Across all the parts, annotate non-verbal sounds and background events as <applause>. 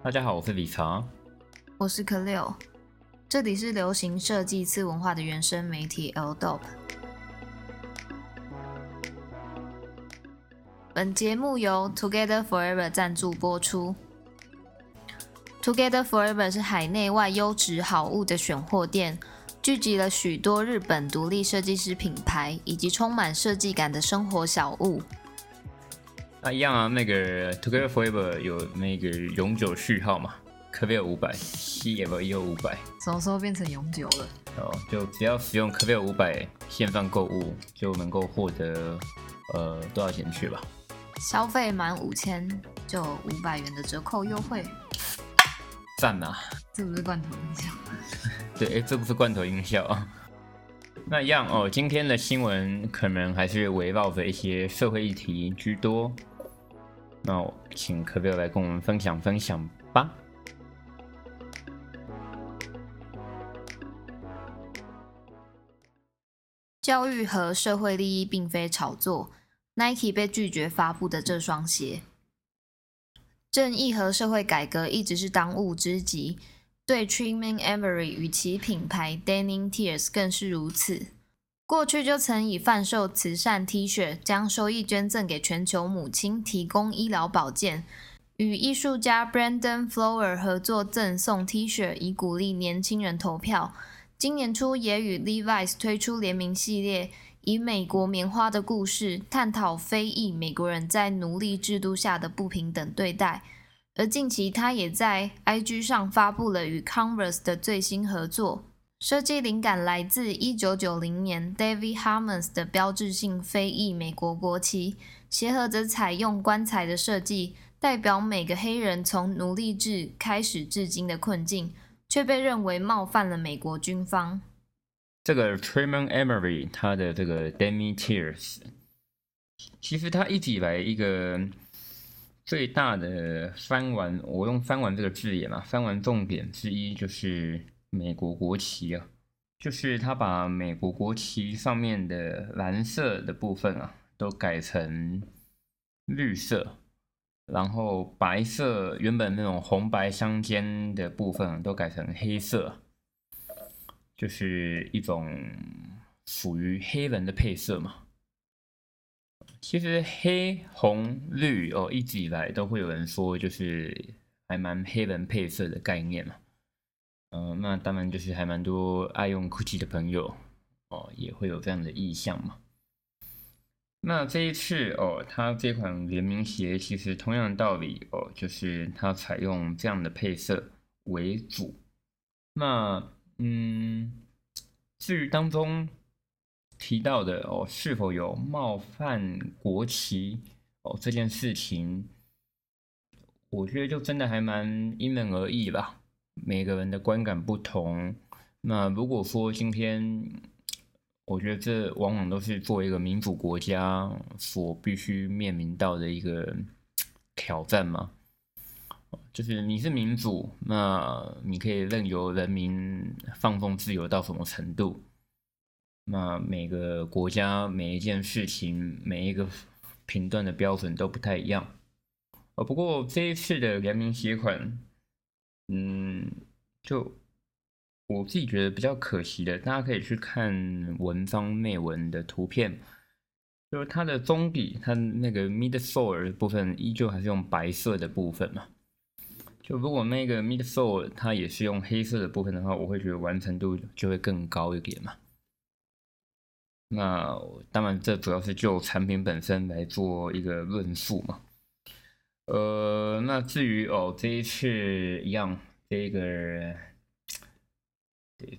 大家好，我是李查。我是可六，这里是流行设计次文化的原生媒体 L Dop。本节目由 Together Forever 赞助播出。Together Forever 是海内外优质好物的选货店，聚集了许多日本独立设计师品牌以及充满设计感的生活小物。那一样啊，那个 Together Forever 有那个永久序号嘛？科贝尔五百，C F E O 五百，什么时候变成永久了？哦，就只要使用科贝尔五百线上购物，就能够获得呃多少钱去吧？消费满五千就五百元的折扣优惠，赞啊！这不是罐头音效？<laughs> 对，哎，这不是罐头音效啊。那一样哦，今天的新闻可能还是围绕着一些社会议题居多。那请科贝尔来跟我们分享分享吧。教育和社会利益并非炒作。Nike 被拒绝发布的这双鞋，正义和社会改革一直是当务之急。对 Truman Emery 与其品牌 Denim Tears 更是如此。过去就曾以贩售慈善 T 恤，将收益捐赠给全球母亲提供医疗保健；与艺术家 Brandon Flower 合作赠送 T 恤，以鼓励年轻人投票。今年初也与 Levi's 推出联名系列，以美国棉花的故事探讨非裔美国人在奴隶制度下的不平等对待。而近期，他也在 IG 上发布了与 Converse 的最新合作，设计灵感来自1990年 David Harmons 的标志性非裔美国国旗，鞋盒则采用棺材的设计，代表每个黑人从奴隶制开始至今的困境。却被认为冒犯了美国军方。这个 Truman Emery 他的这个 Demi Tears，其实他一直以来一个最大的翻完，我用翻完这个字眼嘛，翻完重点之一就是美国国旗啊，就是他把美国国旗上面的蓝色的部分啊，都改成绿色。然后白色原本那种红白相间的部分都改成黑色，就是一种属于黑人的配色嘛。其实黑红绿哦，一直以来都会有人说，就是还蛮黑人配色的概念嘛。嗯，那当然就是还蛮多爱用 GUCCI 的朋友哦，也会有这样的意向嘛。那这一次哦，它这款联名鞋其实同样的道理哦，就是它采用这样的配色为主。那嗯，至于当中提到的哦，是否有冒犯国旗哦这件事情，我觉得就真的还蛮因人而异吧，每个人的观感不同。那如果说今天，我觉得这往往都是作为一个民主国家所必须面临到的一个挑战嘛。就是你是民主，那你可以任由人民放纵自由到什么程度？那每个国家每一件事情每一个评断的标准都不太一样。呃，不过这一次的联名鞋款，嗯，就。我自己觉得比较可惜的，大家可以去看文章内文的图片，就是它的中底，它那个 midsole 部分依旧还是用白色的部分嘛。就如果那个 midsole 它也是用黑色的部分的话，我会觉得完成度就会更高一点嘛。那当然，这主要是就产品本身来做一个论述嘛。呃，那至于哦，这一次一样这个。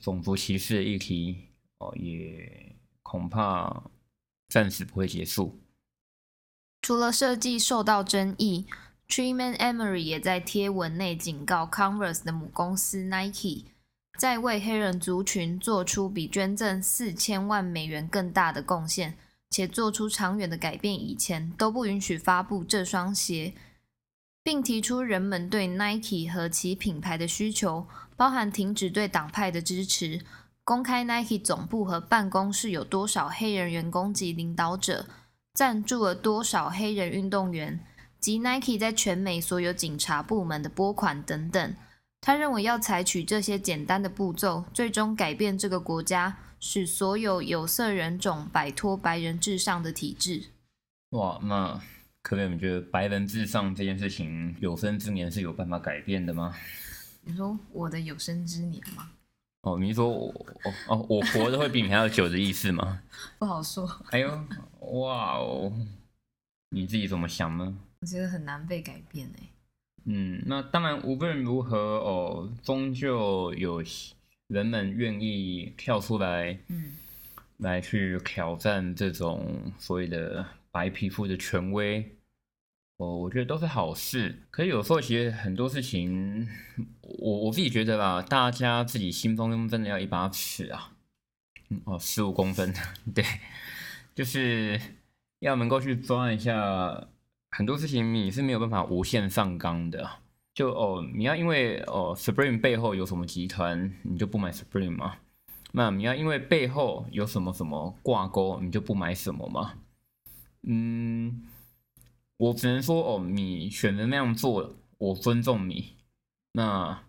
种族歧视的议题哦，也恐怕暂时不会结束。除了设计受到争议，Truman Emery 也在贴文内警告 Converse 的母公司 Nike，在为黑人族群做出比捐赠四千万美元更大的贡献，且做出长远的改变以前，都不允许发布这双鞋。并提出人们对 Nike 和其品牌的需求，包含停止对党派的支持，公开 Nike 总部和办公室有多少黑人员工及领导者，赞助了多少黑人运动员，及 Nike 在全美所有警察部门的拨款等等。他认为要采取这些简单的步骤，最终改变这个国家，使所有有色人种摆脱白人至上的体制。哇，那可能你觉得白人至上这件事情，有生之年是有办法改变的吗？你说我的有生之年吗？哦，你说我哦哦，我活的会比你还要久的意思吗？<laughs> 不好说。哎呦，哇哦，你自己怎么想呢？我觉得很难被改变哎。嗯，那当然，无论如何哦，终究有人们愿意跳出来，嗯，来去挑战这种所谓的白皮肤的权威。哦，我觉得都是好事。可是有时候其实很多事情，我我自己觉得吧，大家自己心中真的要一把尺啊。哦，十五公分，<laughs> 对，就是要能够去抓一下。很多事情你是没有办法无限上纲的。就哦，你要因为哦，Supreme 背后有什么集团，你就不买 Supreme 吗？那你要因为背后有什么什么挂钩，你就不买什么吗？嗯。我只能说，哦，你选择那样做，我尊重你。那，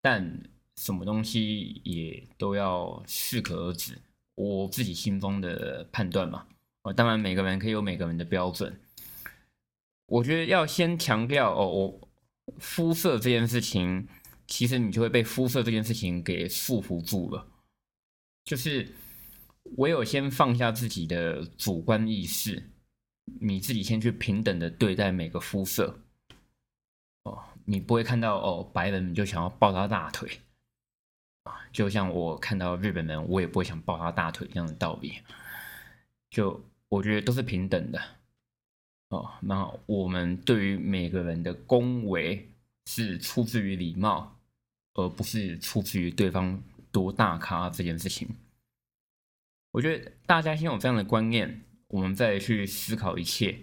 但什么东西也都要适可而止，我自己心中的判断嘛。哦，当然每个人可以有每个人的标准。我觉得要先强调，哦，肤色这件事情，其实你就会被肤色这件事情给束缚住了。就是唯有先放下自己的主观意识。你自己先去平等的对待每个肤色，哦，你不会看到哦白人你就想要抱他大腿，啊，就像我看到日本人，我也不会想抱他大腿这样的道理，就我觉得都是平等的，哦，那我们对于每个人的恭维是出自于礼貌，而不是出自于对方多大咖这件事情，我觉得大家先有这样的观念。我们再去思考一切，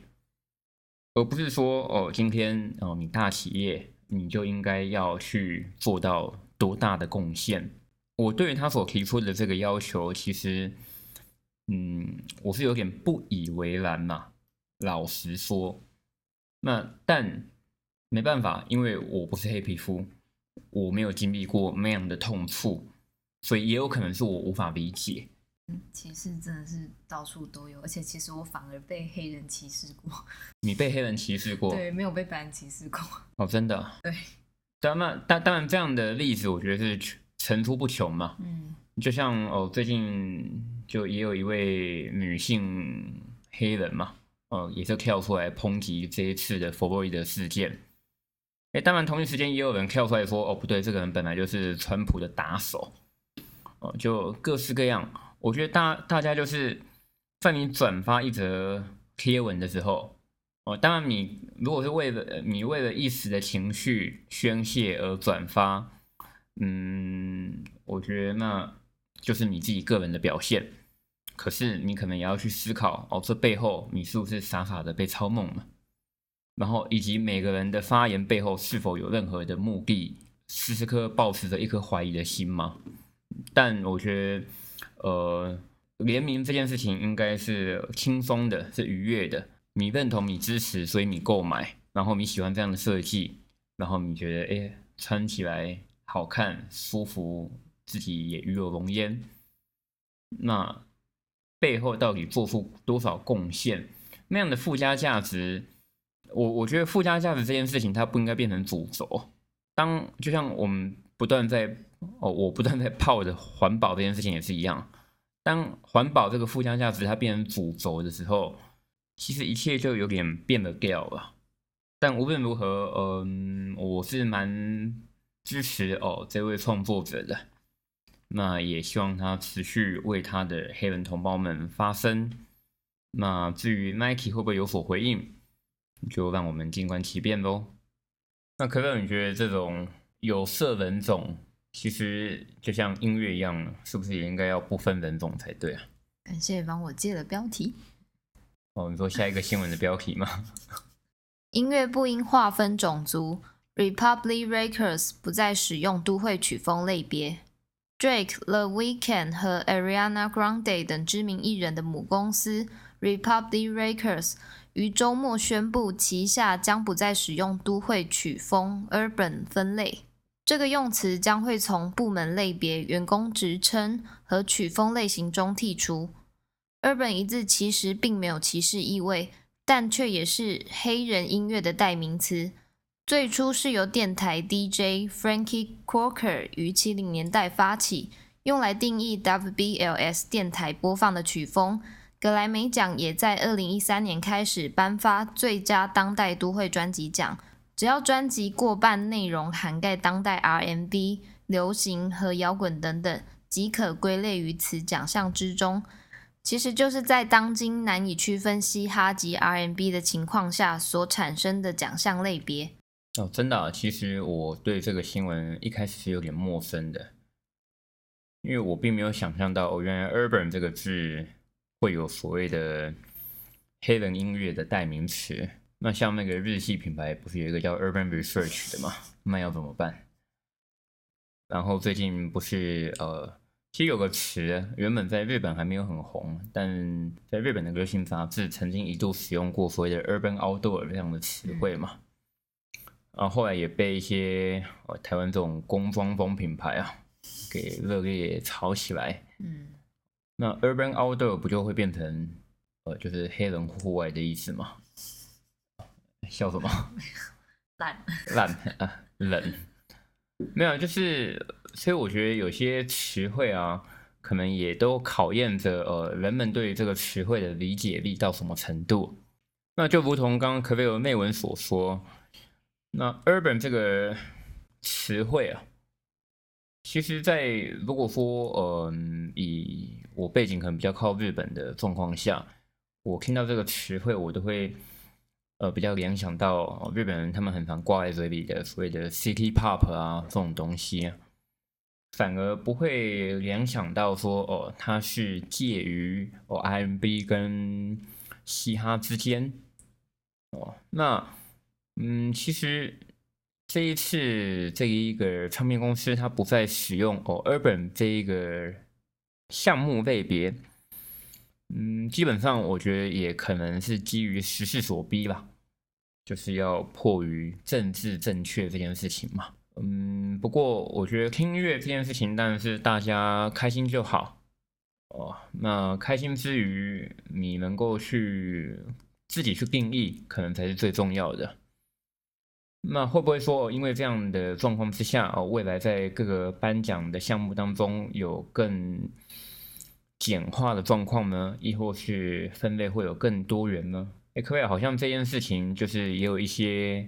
而不是说哦，今天哦，你大企业你就应该要去做到多大的贡献。我对于他所提出的这个要求，其实，嗯，我是有点不以为然嘛。老实说，那但没办法，因为我不是黑皮肤，我没有经历过那样的痛处，所以也有可能是我无法理解。歧视真的是到处都有，而且其实我反而被黑人歧视过。你被黑人歧视过？对，没有被白人歧视过。哦，真的？对。当然，当当然，这样的例子我觉得是层出不穷嘛。嗯。就像哦，最近就也有一位女性黑人嘛，哦，也是跳出来抨击这一次的佛洛伊德事件。哎，当然，同一时间也有人跳出来说，哦，不对，这个人本来就是川普的打手。哦，就各式各样。我觉得大大家就是在你转发一则贴文的时候，哦，当然你如果是为了你为了一时的情绪宣泄而转发，嗯，我觉得那就是你自己个人的表现。可是你可能也要去思考，哦，这背后你是不是傻傻的被操弄了？然后以及每个人的发言背后是否有任何的目的，时时刻保持着一颗怀疑的心吗？但我觉得。呃，联名这件事情应该是轻松的，是愉悦的。你认同，你支持，所以你购买，然后你喜欢这样的设计，然后你觉得哎，穿起来好看、舒服，自己也与有荣焉。那背后到底做出多少贡献？那样的附加价值，我我觉得附加价值这件事情，它不应该变成主轴。当就像我们不断在。哦，我不断在泡着环保这件事情也是一样。当环保这个附加价值它变成主轴的时候，其实一切就有点变了调了。但无论如何，嗯，我是蛮支持哦这位创作者的。那也希望他持续为他的黑人同胞们发声。那至于 Nike 会不会有所回应，就让我们静观其变喽。那可乐，你觉得这种有色人种？其实就像音乐一样，是不是也应该要不分人种才对啊？感谢帮我借了标题。哦，你说下一个新闻的标题吗？<laughs> 音乐不应划分种族，Republic Records 不再使用都会曲风类别。Drake、The Weeknd 和 Ariana Grande 等知名艺人的母公司 Republic Records 于周末宣布旗下将不再使用都会曲风 （urban） 分类。这个用词将会从部门类别、员工职称和曲风类型中剔除。urban 一字其实并没有歧视意味，但却也是黑人音乐的代名词。最初是由电台 DJ Frankie Corker 于七零年代发起，用来定义 WBLS 电台播放的曲风。格莱美奖也在二零一三年开始颁发最佳当代都会专辑奖。只要专辑过半内容涵盖当代 R&B、流行和摇滚等等，即可归类于此奖项之中。其实就是在当今难以区分嘻哈及 R&B 的情况下所产生的奖项类别。哦，真的，其实我对这个新闻一开始是有点陌生的，因为我并没有想象到，哦，原来 “urban” 这个字会有所谓的黑人音乐的代名词。那像那个日系品牌，不是有一个叫 Urban Research 的吗？那要怎么办？然后最近不是呃，其实有个词原本在日本还没有很红，但在日本的流行杂志曾经一度使用过所谓的 Urban Outdoor 这样的词汇嘛。然后后来也被一些呃台湾这种工装风品牌啊给热烈炒起来。嗯，那 Urban Outdoor 不就会变成呃就是黑人户外的意思吗？笑什么？烂烂啊，冷。没有，就是，所以我觉得有些词汇啊，可能也都考验着呃人们对这个词汇的理解力到什么程度。那就如同刚刚可菲尔内文所说，那 urban 这个词汇啊，其实，在如果说嗯以我背景可能比较靠日本的状况下，我听到这个词汇，我都会。呃，比较联想到日本人他们很常挂在嘴里的所谓的 City Pop 啊这种东西，反而不会联想到说哦，它是介于哦 R&B 跟嘻哈之间哦。那嗯，其实这一次这一个唱片公司它不再使用哦 Urban 这一个项目类别，嗯，基本上我觉得也可能是基于时势所逼吧。就是要迫于政治正确这件事情嘛，嗯，不过我觉得听音乐这件事情当然是大家开心就好哦。那开心之余，你能够去自己去定义，可能才是最重要的。那会不会说，因为这样的状况之下，哦，未来在各个颁奖的项目当中有更简化的状况呢？亦或是分类会有更多元呢？哎，可以，好像这件事情就是也有一些，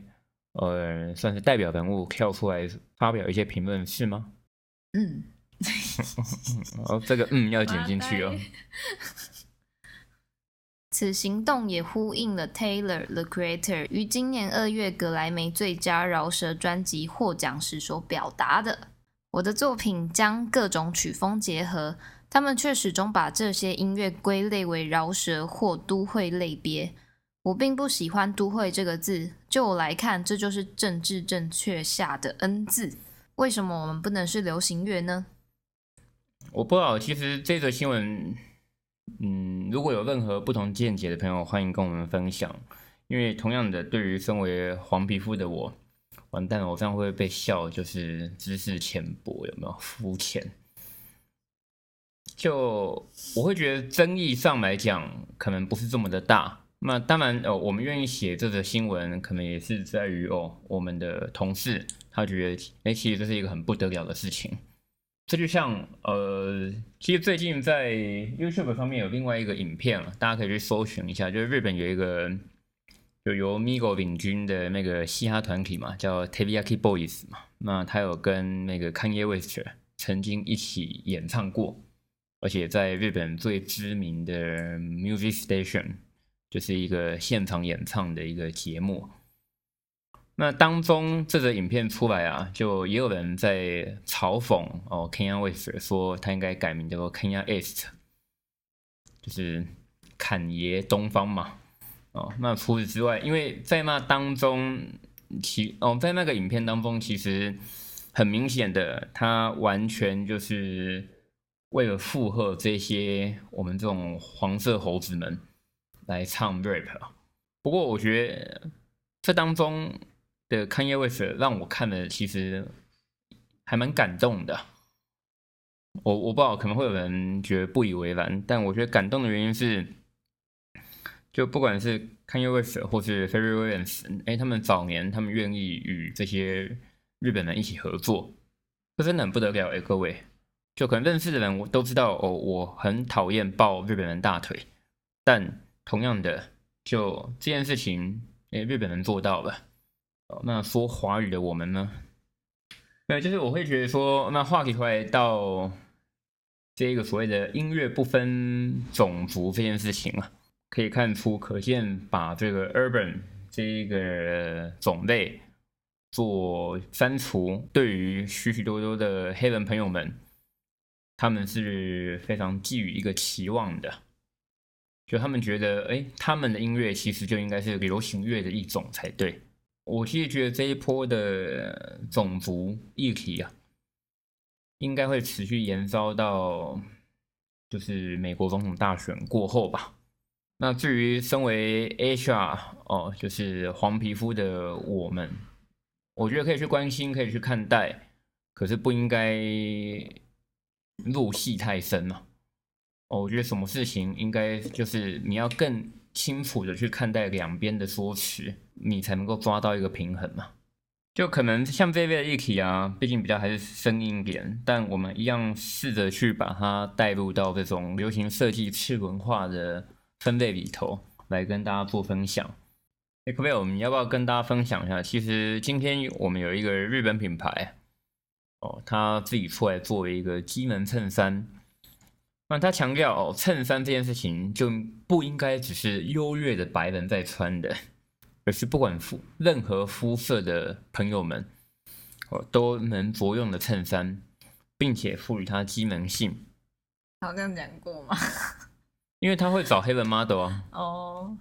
呃，算是代表人物跳出来发表一些评论，是吗？嗯，<laughs> 哦，这个嗯要剪进去哦。此行动也呼应了 Taylor the Creator 于今年二月格莱美最佳饶舌专辑获奖时所表达的：“我的作品将各种曲风结合，他们却始终把这些音乐归类为饶舌或都会类别。”我并不喜欢“都会”这个字，就我来看，这就是政治正确下的 N 字。为什么我们不能是流行乐呢？我不知道。其实这则新闻，嗯，如果有任何不同见解的朋友，欢迎跟我们分享。因为同样的，对于身为黄皮肤的我，完蛋了，我这样会被笑，就是知识浅薄，有没有肤浅？就我会觉得争议上来讲，可能不是这么的大。那当然，呃，我们愿意写这则新闻，可能也是在于哦，我们的同事他觉得，哎，其实这是一个很不得了的事情。这就像，呃，其实最近在 YouTube 上面有另外一个影片，大家可以去搜寻一下，就是日本有一个就由 Migo 领军的那个嘻哈团体嘛，叫 Taiyaki Boys 嘛。那他有跟那个 Kanye West 曾经一起演唱过，而且在日本最知名的 Music Station。就是一个现场演唱的一个节目，那当中这则影片出来啊，就也有人在嘲讽哦，Kenya West 说他应该改名叫做 Kenya East，就是侃爷东方嘛。哦，那除此之外，因为在那当中，其哦在那个影片当中，其实很明显的，他完全就是为了附和这些我们这种黄色猴子们。来唱 rap，不过我觉得这当中的 Kanye West 让我看了其实还蛮感动的。我我不知道可能会有人觉得不以为然，但我觉得感动的原因是，就不管是 Kanye West 或是 f e r r y Williams，哎，他们早年他们愿意与这些日本人一起合作，这真的很不得了哎，各位。就可能认识的人我都知道哦，我很讨厌抱日本人大腿，但同样的，就这件事情，哎，日本人做到了。哦，那说华语的我们呢？没有，就是我会觉得说，那话题回来到这个所谓的音乐不分种族这件事情啊，可以看出，可见把这个 urban 这一个种类做删除，对于许许多多的黑人朋友们。他们是非常寄予一个期望的，就他们觉得，哎，他们的音乐其实就应该是流行乐的一种才对。我其实觉得这一波的种族议题啊，应该会持续延烧到就是美国总统大选过后吧。那至于身为 HR 哦，就是黄皮肤的我们，我觉得可以去关心，可以去看待，可是不应该。入戏太深了，哦，我觉得什么事情应该就是你要更清楚的去看待两边的说辞，你才能够抓到一个平衡嘛。就可能像这类的议题啊，毕竟比较还是生硬一点，但我们一样试着去把它带入到这种流行设计次文化的分类里头来跟大家做分享。哎，可不可以？我们要不要跟大家分享一下？其实今天我们有一个日本品牌。哦，他自己出来作为一个机能衬衫，那他强调哦，衬衫这件事情就不应该只是优越的白人在穿的，而是不管肤任何肤色的朋友们哦都能着用的衬衫，并且赋予它机能性。好像讲过吗？因为他会找黑人 model 啊。哦，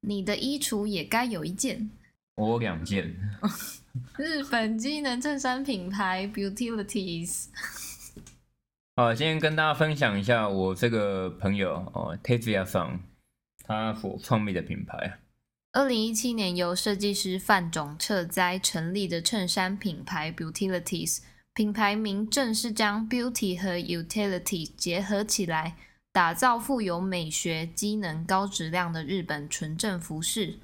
你的衣橱也该有一件。我两件。<laughs> 日本机能衬衫品牌 Beautilities。好，今天跟大家分享一下我这个朋友哦，Tetsuya 桑他所创立的品牌。二零一七年由设计师范种彻哉成立的衬衫品牌 Beautilities，品牌名正是将 Beauty 和 Utility 结合起来，打造富有美学、机能、高质量的日本纯正服饰。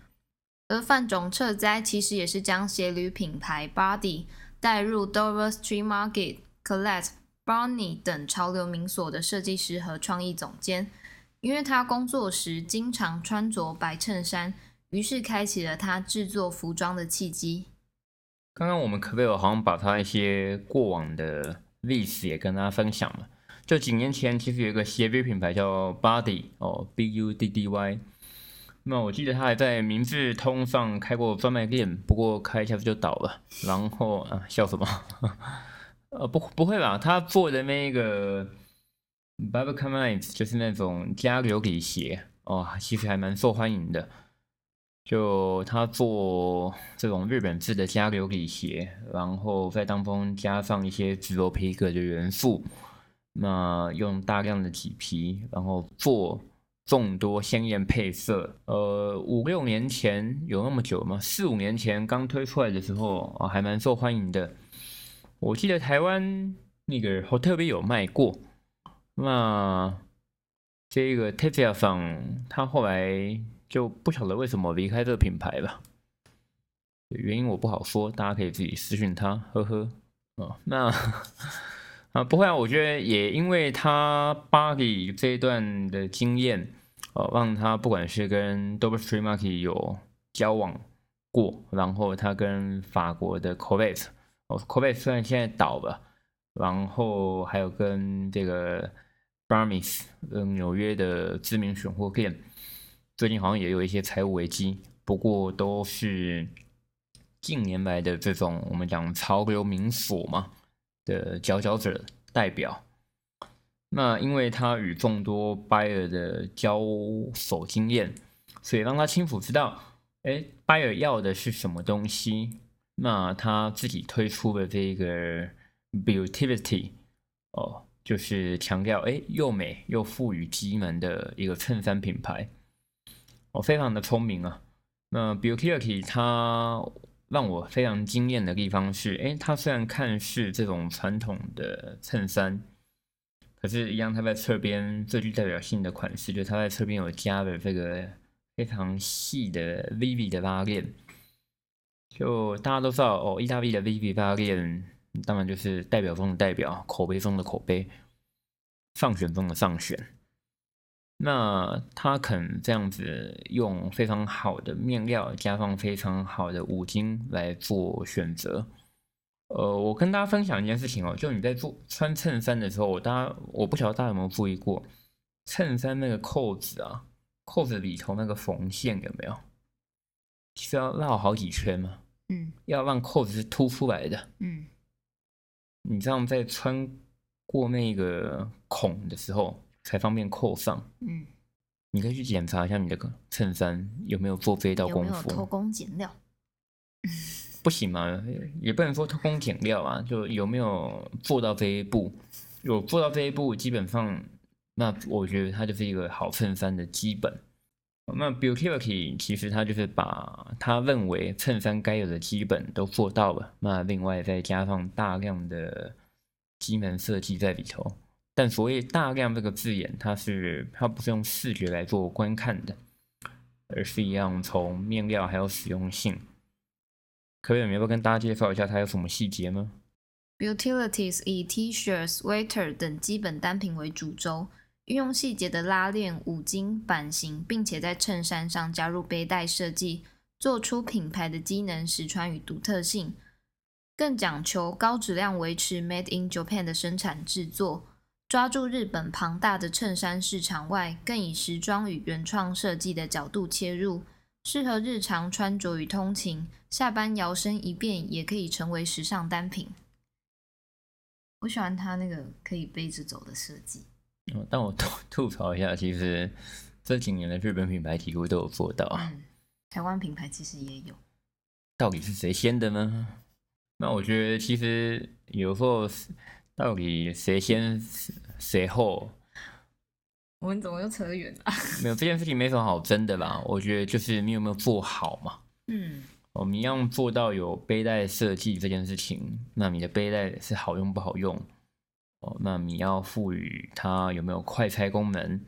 而范种彻哉其实也是将鞋履品牌 Body 带入 Dover Street Market、Collect、Barney 等潮流名所的设计师和创意总监，因为他工作时经常穿着白衬衫，于是开启了他制作服装的契机。刚刚我们可不可以好像把他一些过往的历史也跟大家分享了？就几年前其实有一个鞋履品牌叫 Body 哦，B U D D Y。那我记得他还在明治通上开过专卖店，不过开一下子就倒了。然后啊，笑什么？<laughs> 呃，不，不会吧？他做的那一个 b a b b l e c a m i n s 就是那种加流底鞋哦，其实还蛮受欢迎的。就他做这种日本制的加流底鞋，然后在当中加上一些植鞣皮革的元素，那用大量的麂皮，然后做。众多鲜艳配色，呃，五六年前有那么久吗？四五年前刚推出来的时候啊，还蛮受欢迎的。我记得台湾那个好特别有卖过。那这个 t e t a 上，他后来就不晓得为什么离开这个品牌了，原因我不好说，大家可以自己私讯他，呵呵。哦，那。啊，不会啊，我觉得也因为他巴黎这一段的经验，呃，让他不管是跟 Dover Street Market 有交往过，然后他跟法国的 c o v e t 哦 c o v e t t 虽然现在倒了，然后还有跟这个 Barmis，嗯，纽约的知名选货店，最近好像也有一些财务危机，不过都是近年来的这种我们讲潮流名所嘛。的佼佼者代表，那因为他与众多 buyer 的交手经验，所以让他清楚知道，哎，buyer 要的是什么东西。那他自己推出的这个 beauty，哦，就是强调哎又美又富予机能的一个衬衫品牌。哦，非常的聪明啊。那 b i l l k i r k y 它让我非常惊艳的地方是，诶，它虽然看似这种传统的衬衫，可是，一样它在侧边最具代表性的款式，就是它在侧边有加了这个非常细的 Viv 的拉链。就大家都知道哦，意大利的 Viv 拉链，当然就是代表中的代表，口碑中的口碑，上选中的上选。那他肯这样子用非常好的面料，加上非常好的五金来做选择。呃，我跟大家分享一件事情哦，就你在做穿衬衫的时候，大家我不晓得大家有没有注意过，衬衫那个扣子啊，扣子里头那个缝线有没有？其实要绕好几圈嘛，嗯，要让扣子是凸出来的，嗯，你这样在穿过那个孔的时候。才方便扣上。嗯，你可以去检查一下你的衬衫有没有做这一道功夫。偷工减料？不行嘛，也不能说偷工减料啊，就有没有做到这一步？有做到这一步，基本上，那我觉得它就是一个好衬衫的基本。那 Beauty 其实它就是把他认为衬衫该有的基本都做到了，那另外再加上大量的机能设计在里头。但所谓大量这个字眼，它是它不是用视觉来做观看的，而是一样从面料还有使用性。可以，要不要跟大家介绍一下它有什么细节吗？Utilities 以 T-shirt、sweater 等基本单品为主轴，运用细节的拉链、五金、版型，并且在衬衫上加入背带设计，做出品牌的机能、实穿与独特性。更讲求高质量，维持 Made in Japan 的生产制作。抓住日本庞大的衬衫市场外，更以时装与原创设计的角度切入，适合日常穿着与通勤，下班摇身一变也可以成为时尚单品。我喜欢它那个可以背着走的设计。但我吐吐槽一下，其实这几年的日本品牌几乎都有做到啊。台湾品牌其实也有。到底是谁先的呢？那我觉得其实有时候。到底谁先谁后？我们怎么又扯远了？没有这件事情没什么好争的啦。我觉得就是你有没有做好嘛。嗯，我们要做到有背带设计这件事情，那你的背带是好用不好用？哦，那你要赋予它有没有快拆功能，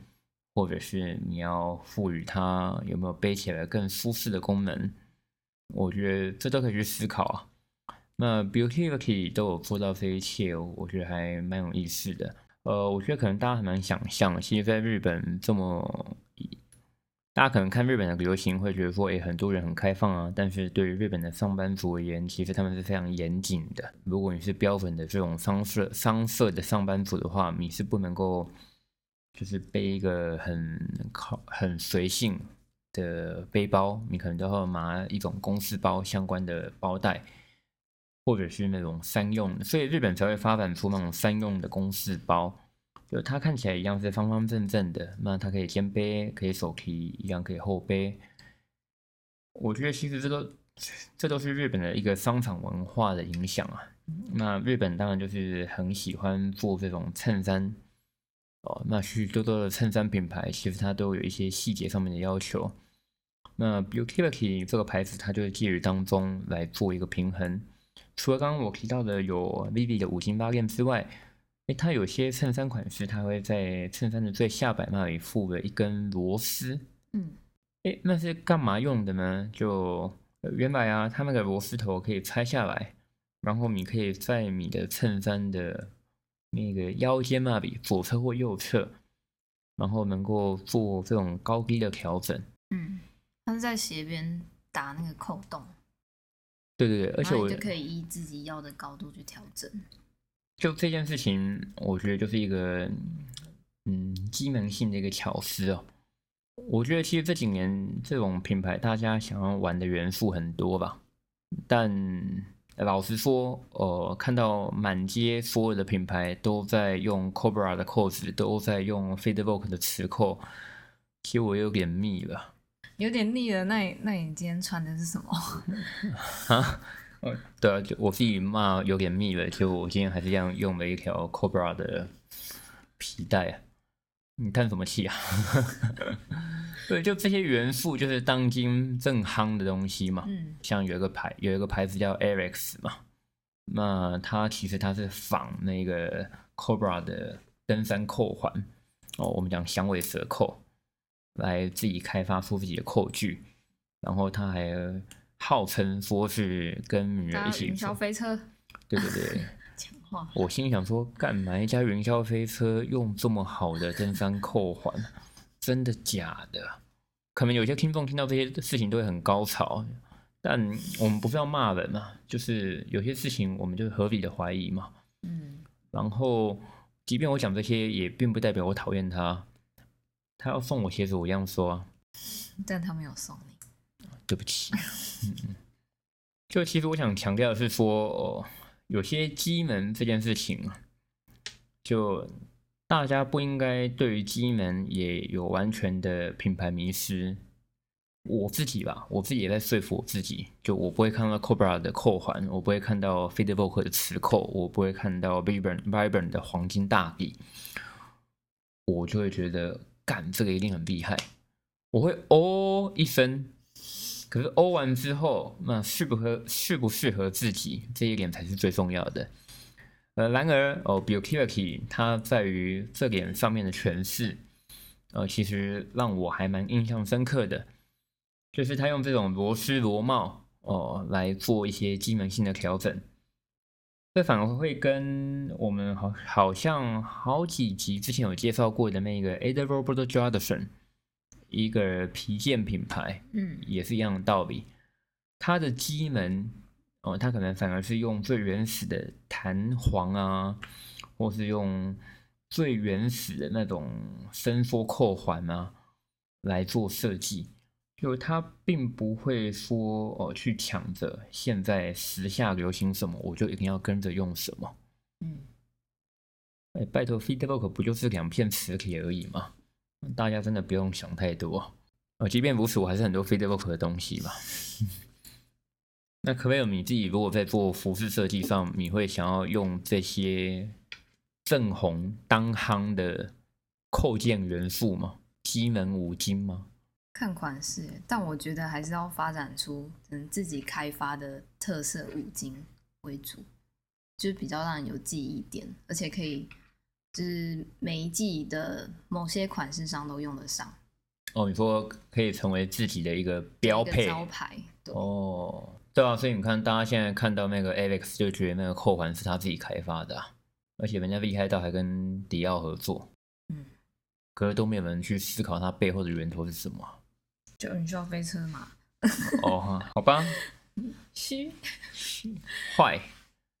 或者是你要赋予它有没有背起来更舒适的功能？我觉得这都可以去思考啊。那 Beauty 都有做到这一切，我觉得还蛮有意思的。呃，我觉得可能大家很难想象，其实在日本这么，大家可能看日本的流行会觉得说，诶，很多人很开放啊。但是对于日本的上班族而言，其实他们是非常严谨的。如果你是标准的这种商社商社的上班族的话，你是不能够就是背一个很靠很随性的背包，你可能都要拿一种公司包相关的包袋。或者是那种三用，所以日本才会发展出那种三用的公事包，就它看起来一样是方方正正的，那它可以肩背，可以手提，一样可以后背。我觉得其实这都这都是日本的一个商场文化的影响啊。那日本当然就是很喜欢做这种衬衫哦，那许许多多的衬衫品牌其实它都有一些细节上面的要求。那 Beauty 这个牌子，它就是介于当中来做一个平衡。除了刚刚我提到的有 Vivi 的五金拉链之外，诶，它有些衬衫款式，它会在衬衫的最下摆那里附了一根螺丝。嗯，诶，那是干嘛用的呢？就原来啊，它那个螺丝头可以拆下来，然后你可以在你的衬衫的那个腰间那里，左侧或右侧，然后能够做这种高低的调整。嗯，它是在斜边打那个扣洞。对对对，而且我就可以依自己要的高度去调整。就这件事情，我觉得就是一个嗯机能性的一个巧思哦。我觉得其实这几年这种品牌大家想要玩的元素很多吧，但老实说，呃，看到满街所有的品牌都在用 Cobra 的扣子，都在用 Vogue 的磁扣，其实我有点腻了。有点腻了，那那你今天穿的是什么？啊，<laughs> 对啊，就我自己骂有点腻了，就我今天还是这样用了一条 Cobra 的皮带。你叹什么气啊？<laughs> 对，就这些元素就是当今正夯的东西嘛。嗯像有一个牌，有一个牌子叫 Arex 嘛，那它其实它是仿那个 Cobra 的登山扣环哦，我们讲响尾蛇扣，来自己开发出自己的扣具，然后他还号称说是跟女儿一起搭云霄飞车对对对，我心里想说，干嘛一家云霄飞车用这么好的登山扣环？真的假的？可能有些听众听到这些事情都会很高潮，但我们不是要骂人嘛，就是有些事情我们就是合理的怀疑嘛。嗯然后，即便我讲这些，也并不代表我讨厌他。他要送我鞋子，我一样说啊，但他没有送你，对不起。嗯嗯，就其实我想强调的是说，哦有些机门这件事情啊，就大家不应该对于机门也有完全的品牌迷失。我自己吧，我自己也在说服我自己，就我不会看到 Cobra 的扣环，我不会看到 f a d e v o k 的磁扣，我不会看到 Vibram Vibram 的黄金大底，我就会觉得干这个一定很厉害，我会哦一声，可是哦完之后，那适不合适不适合自己这一点才是最重要的。呃，然而哦 b i o k i r k i 它在于这点上面的诠释，呃，其实让我还蛮印象深刻的，就是他用这种螺丝螺帽哦来做一些机能性的调整。这反而会跟我们好好像好几集之前有介绍过的那个 Ada Robert Jordison 一个皮件品牌，嗯也是一样的道理。它的机门哦，它可能反而是用最原始的弹簧啊，或是用最原始的那种伸缩扣环啊来做设计。就他并不会说哦，去抢着现在时下流行什么，我就一定要跟着用什么。嗯，哎，拜托，feedback 不就是两片磁铁而已吗？大家真的不用想太多。呃，即便如此，我还是很多 feedback 的东西嘛。<laughs> 那可不可以你自己如果在做服饰设计上，你会想要用这些正红当夯的扣件元素吗？机门五金吗？看款式，但我觉得还是要发展出嗯自己开发的特色五金为主，就是比较让人有记忆点，而且可以就是每一季的某些款式上都用得上，哦，你说可以成为自己的一个标配招牌。对，哦，对啊，所以你看，大家现在看到那个 Alex 就觉得那个扣环是他自己开发的、啊，而且人家厉害到还跟迪奥合作，嗯，可是都没有人去思考它背后的源头是什么。就你需要飞车嘛，哦，好吧，<laughs> 虚坏、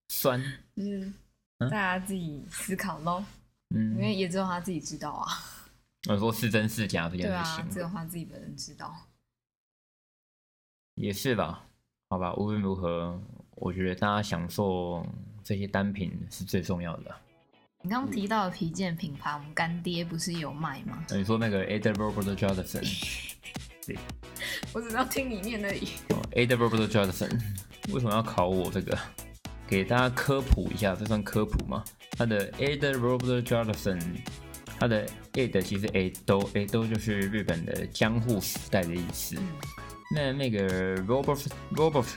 酸，就是嗯大家自己思考咯，因嗯，为也只有他自己知道啊。我说是真是假这件对啊事情，，只有他自己本人知道。也是吧？好吧，无论如何，我觉得大家享受这些单品是最重要的。你刚刚提到的皮件品牌，我们干爹不是有卖吗？你说那个 Ada Robert <laughs> 我只知道听里面而已。哦，Ada Robert Jordison 为什么要考我这个？给大家科普一下，这算科普吗？他的 Ada Robert Jordison，他的 Ada 其实 Ado Ado 就是日本的江户时代的意思。嗯那那个 Robert Robert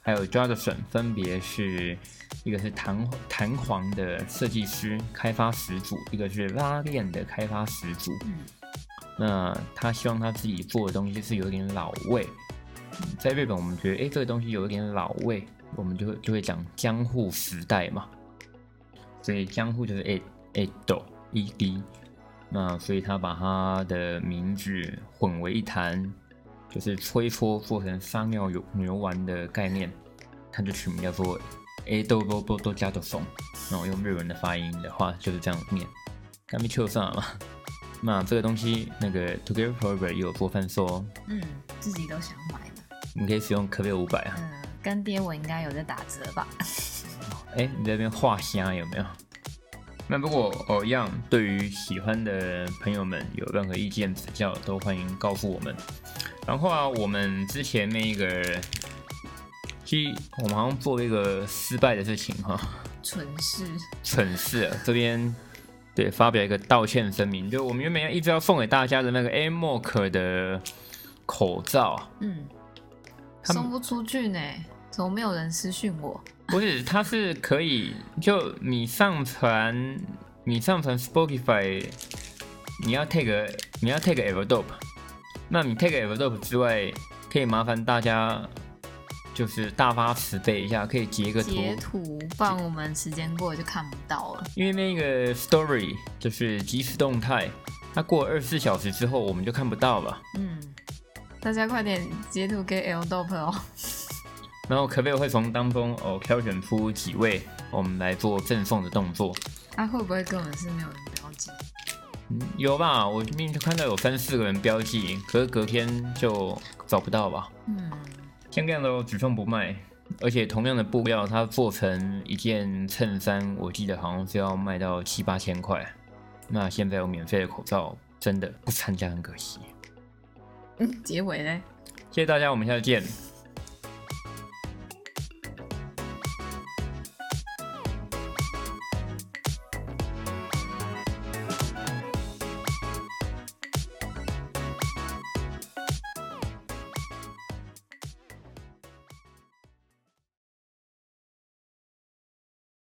还有 Jordison 分别是一个是弹弹簧的设计师开发始祖，一个是拉链的开发始祖。嗯那他希望他自己做的东西是有点老味。在日本，我们觉得哎、诶这个东西有一点老味，我们就会就会讲江户时代嘛。所以江户就是 A A D E D，那所以他把他的名字混为一谈，就是吹搓做成撒尿牛牛丸的概念，他就取名叫做 A D O B O 加的松。那我用日文的发音的话就是这样念，干咪秋上嘛。那这个东西，那个 Together Forever 也有做贩售哦，嗯，自己都想买的。你可以使用可乐五百啊。嗯，干爹我应该有在打折吧？<laughs> 哎，你在那边画虾有没有？那如果哦一样，对于喜欢的朋友们有任何意见指教，都欢迎告诉我们。然后啊，我们之前那个，其实我们好像做了一个失败的事情哈，蠢事。蠢事啊。这边对，发表一个道歉声明，就我们原本要一直要送给大家的那个 a m o k 的口罩，嗯，送不出去呢，怎么没有人私讯我？不是，它是可以，就你上传，你上传 Spotify，你要 take 你要 take AirDrop，那你 take AirDrop 之外，可以麻烦大家就是大发慈悲一下，可以截个图，截图，不然我们时间过了就看不到了。因为那个 Story 就是即时动态，它过二十四小时之后我们就看不到了。嗯，大家快点截图给 L Dope 哦。<laughs> 然后可贝会从当中哦挑选出几位，我们来做赠送的动作。他、会不会根本是没有人标记？嗯，有吧？我明明就看到有三四个人标记，可是隔天就找不到吧？嗯，像这样的只送不卖，而且同样的布料，它做成一件衬衫，我记得好像是要卖到七八千块。那现在有免费的口罩，真的不参加很可惜。嗯，结尾嘞。谢谢大家，我们下次见。